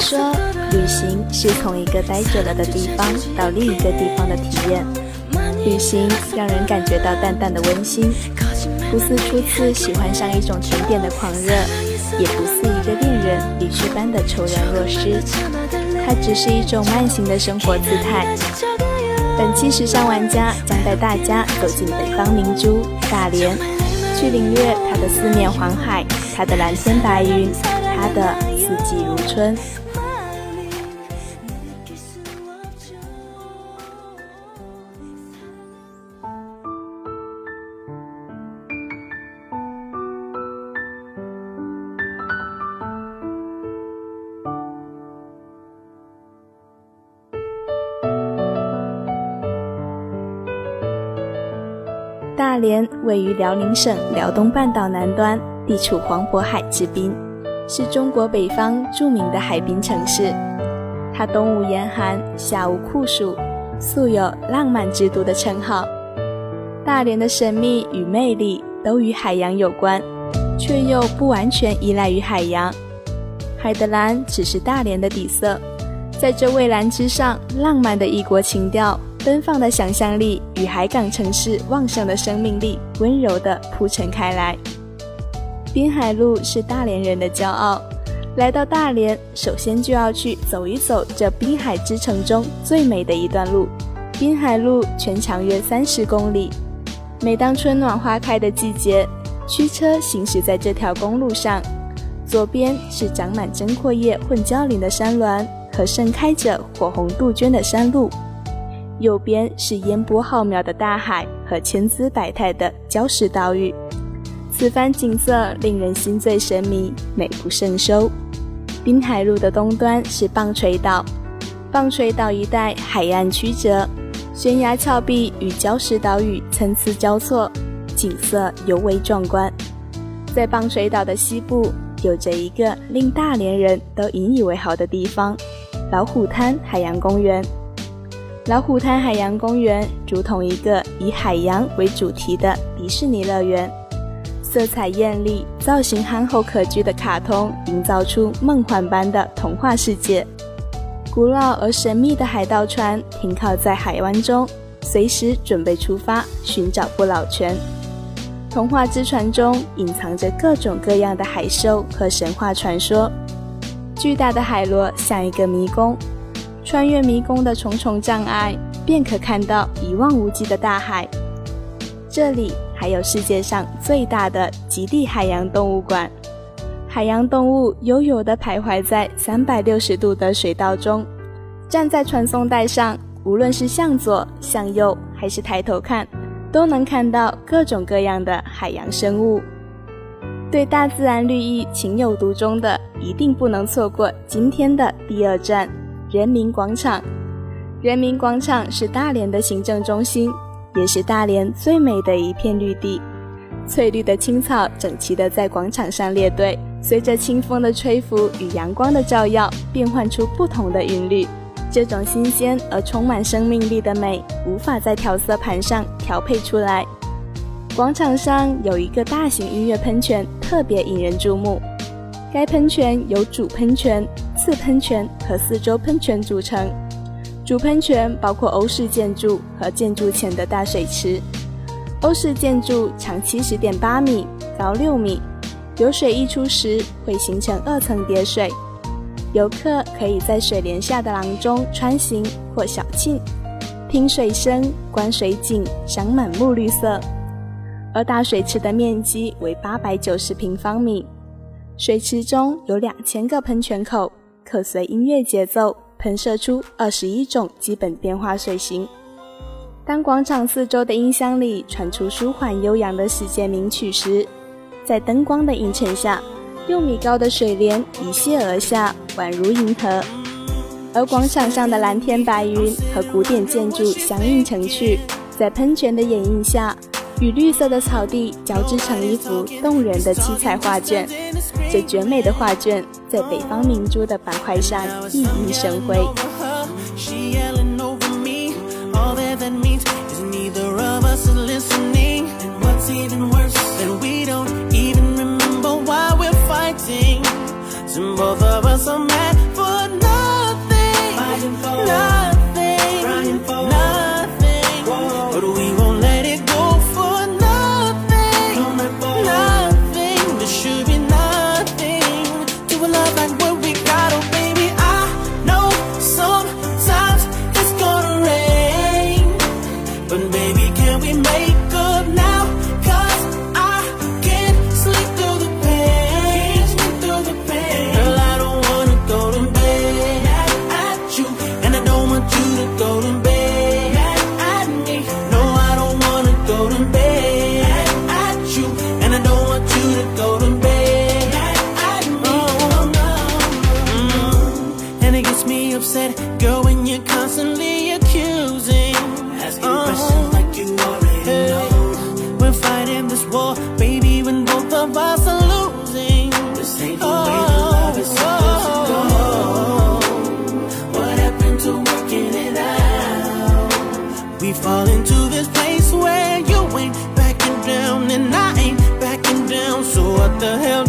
说，旅行是从一个待久了的地方到另一个地方的体验。旅行让人感觉到淡淡的温馨，不似初次喜欢上一种甜点的狂热，也不似一个恋人离去般的怅然若失。它只是一种慢行的生活姿态。本期时尚玩家将带大家走进北方明珠大连，去领略它的四面环海，它的蓝天白云，它的四季如春。大连位于辽宁省辽东半岛南端，地处黄渤海之滨，是中国北方著名的海滨城市。它冬无严寒，夏无酷暑，素有“浪漫之都”的称号。大连的神秘与魅力都与海洋有关，却又不完全依赖于海洋。海的蓝只是大连的底色，在这蔚蓝之上，浪漫的异国情调。奔放的想象力与海港城市旺盛的生命力温柔地铺陈开来。滨海路是大连人的骄傲。来到大连，首先就要去走一走这滨海之城中最美的一段路。滨海路全长约三十公里。每当春暖花开的季节，驱车行驶在这条公路上，左边是长满针阔叶混交林的山峦和盛开着火红杜鹃的山路。右边是烟波浩渺的大海和千姿百态的礁石岛屿，此番景色令人心醉神迷，美不胜收。滨海路的东端是棒槌岛，棒槌岛一带海岸曲折，悬崖峭壁与礁石岛屿参差交错，景色尤为壮观。在棒槌岛的西部，有着一个令大连人都引以为豪的地方——老虎滩海洋公园。老虎滩海洋公园如同一个以海洋为主题的迪士尼乐园，色彩艳丽、造型憨厚可掬的卡通，营造出梦幻般的童话世界。古老而神秘的海盗船停靠在海湾中，随时准备出发寻找不老泉。童话之船中隐藏着各种各样的海兽和神话传说。巨大的海螺像一个迷宫。穿越迷宫的重重障碍，便可看到一望无际的大海。这里还有世界上最大的极地海洋动物馆，海洋动物悠悠地徘徊在三百六十度的水道中。站在传送带上，无论是向左、向右，还是抬头看，都能看到各种各样的海洋生物。对大自然绿意情有独钟的，一定不能错过今天的第二站。人民广场，人民广场是大连的行政中心，也是大连最美的一片绿地。翠绿的青草整齐地在广场上列队，随着清风的吹拂与阳光的照耀，变换出不同的韵律。这种新鲜而充满生命力的美，无法在调色盘上调配出来。广场上有一个大型音乐喷泉，特别引人注目。该喷泉有主喷泉、四喷泉和四周喷泉组成。主喷泉包括欧式建筑和建筑前的大水池。欧式建筑长七十点八米，高六米，有水溢出时会形成二层叠水。游客可以在水帘下的廊中穿行或小憩，听水声、观水景，赏满目绿色。而大水池的面积为八百九十平方米。水池中有两千个喷泉口，可随音乐节奏喷射出二十一种基本变化水型。当广场四周的音箱里传出舒缓悠扬的世界名曲时，在灯光的映衬下，六米高的水帘一泻而下，宛如银河。而广场上的蓝天白云和古典建筑相映成趣，在喷泉的掩映下。与绿色的草地交织成一幅动人的七彩画卷，这绝美的画卷在北方明珠的板块上熠熠生辉。Both of us are mad. The hell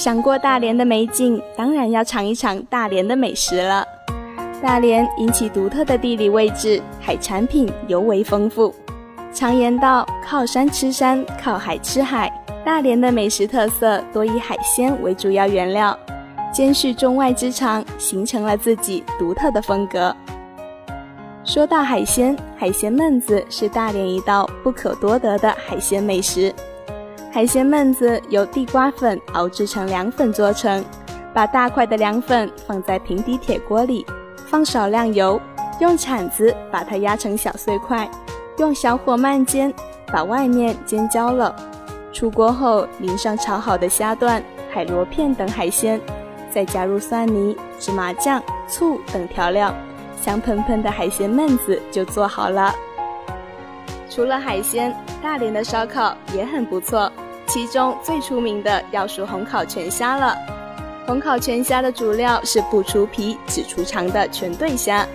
想过大连的美景，当然要尝一尝大连的美食了。大连因其独特的地理位置，海产品尤为丰富。常言道：“靠山吃山，靠海吃海。”大连的美食特色多以海鲜为主要原料，兼蓄中外之长，形成了自己独特的风格。说到海鲜，海鲜焖子是大连一道不可多得的海鲜美食。海鲜焖子由地瓜粉熬制成凉粉做成，把大块的凉粉放在平底铁锅里，放少量油，用铲子把它压成小碎块，用小火慢煎，把外面煎焦了。出锅后淋上炒好的虾段、海螺片等海鲜，再加入蒜泥、芝麻酱、醋等调料，香喷喷的海鲜焖子就做好了。除了海鲜，大连的烧烤也很不错，其中最出名的要数红烤全虾了。红烤全虾的主料是不出皮只出肠的全对虾，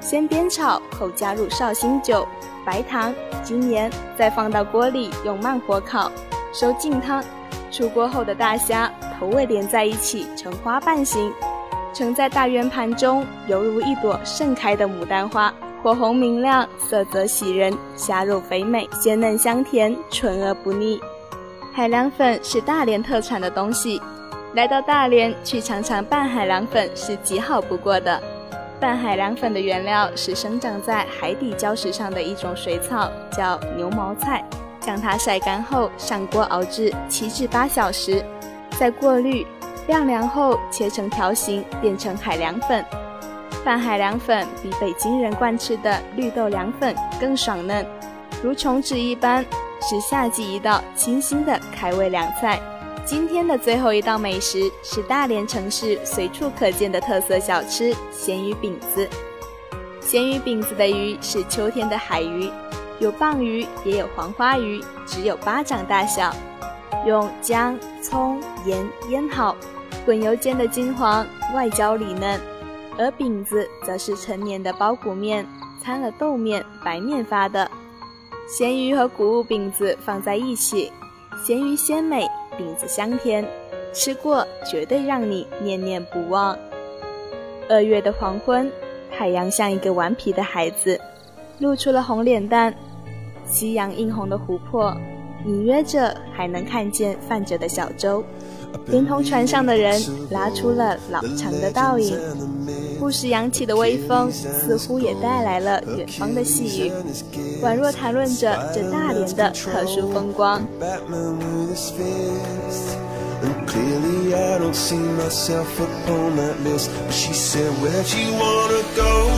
先煸炒后加入绍兴酒、白糖、精盐，再放到锅里用慢火烤，收净汤。出锅后的大虾头尾连在一起成花瓣形，盛在大圆盘中，犹如一朵盛开的牡丹花。火红明亮，色泽喜人，虾肉肥美，鲜嫩香甜，纯而不腻。海凉粉是大连特产的东西，来到大连去尝尝拌海凉粉是极好不过的。拌海凉粉的原料是生长在海底礁石上的一种水草，叫牛毛菜，将它晒干后上锅熬制七至八小时，再过滤晾凉后切成条形，变成海凉粉。拌海凉粉比北京人惯吃的绿豆凉粉更爽嫩，如琼脂一般，是夏季一道清新的开胃凉菜。今天的最后一道美食是大连城市随处可见的特色小吃——咸鱼饼子。咸鱼饼子的鱼是秋天的海鱼，有棒鱼，也有黄花鱼，只有巴掌大小，用姜、葱、盐腌好，滚油煎的金黄，外焦里嫩。而饼子则是成年的包谷面，掺了豆面、白面发的。咸鱼和谷物饼子放在一起，咸鱼鲜美，饼子香甜，吃过绝对让你念念不忘。二月的黄昏。太阳像一个顽皮的孩子，露出了红脸蛋。夕阳映红的湖泊，隐约着还能看见泛着的小舟，连同船上的人拉出了老长的倒影。不时扬起的微风，似乎也带来了远方的细雨，宛若谈论着这大连的特殊风光。And clearly I don't see myself upon that list But she said, where'd you wanna go?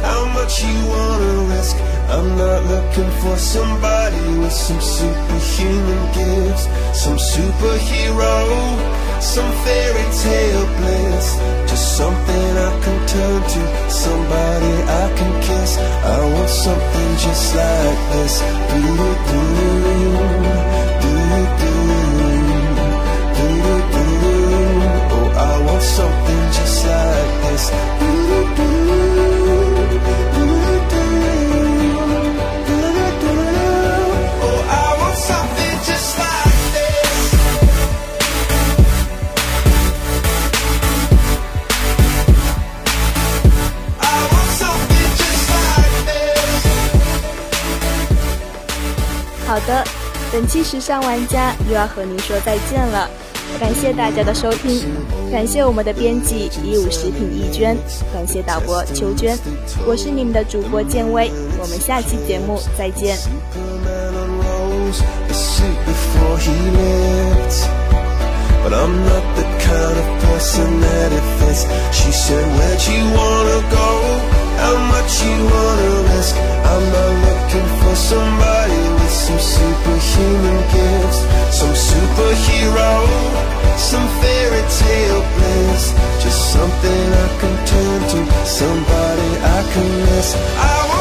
How much you wanna risk? I'm not looking for somebody with some superhuman gifts Some superhero, some fairy tale bliss Something I can turn to, somebody I can kiss. I want something just like this. Do-do-do, do-do-do 好的，本期时尚玩家又要和您说再见了。感谢大家的收听，感谢我们的编辑一五食品易娟，感谢导播秋娟，我是你们的主播建威，我们下期节目再见。Some superhuman gifts, some superhero, some fairy tale bliss. Just something I can turn to, somebody I can miss. I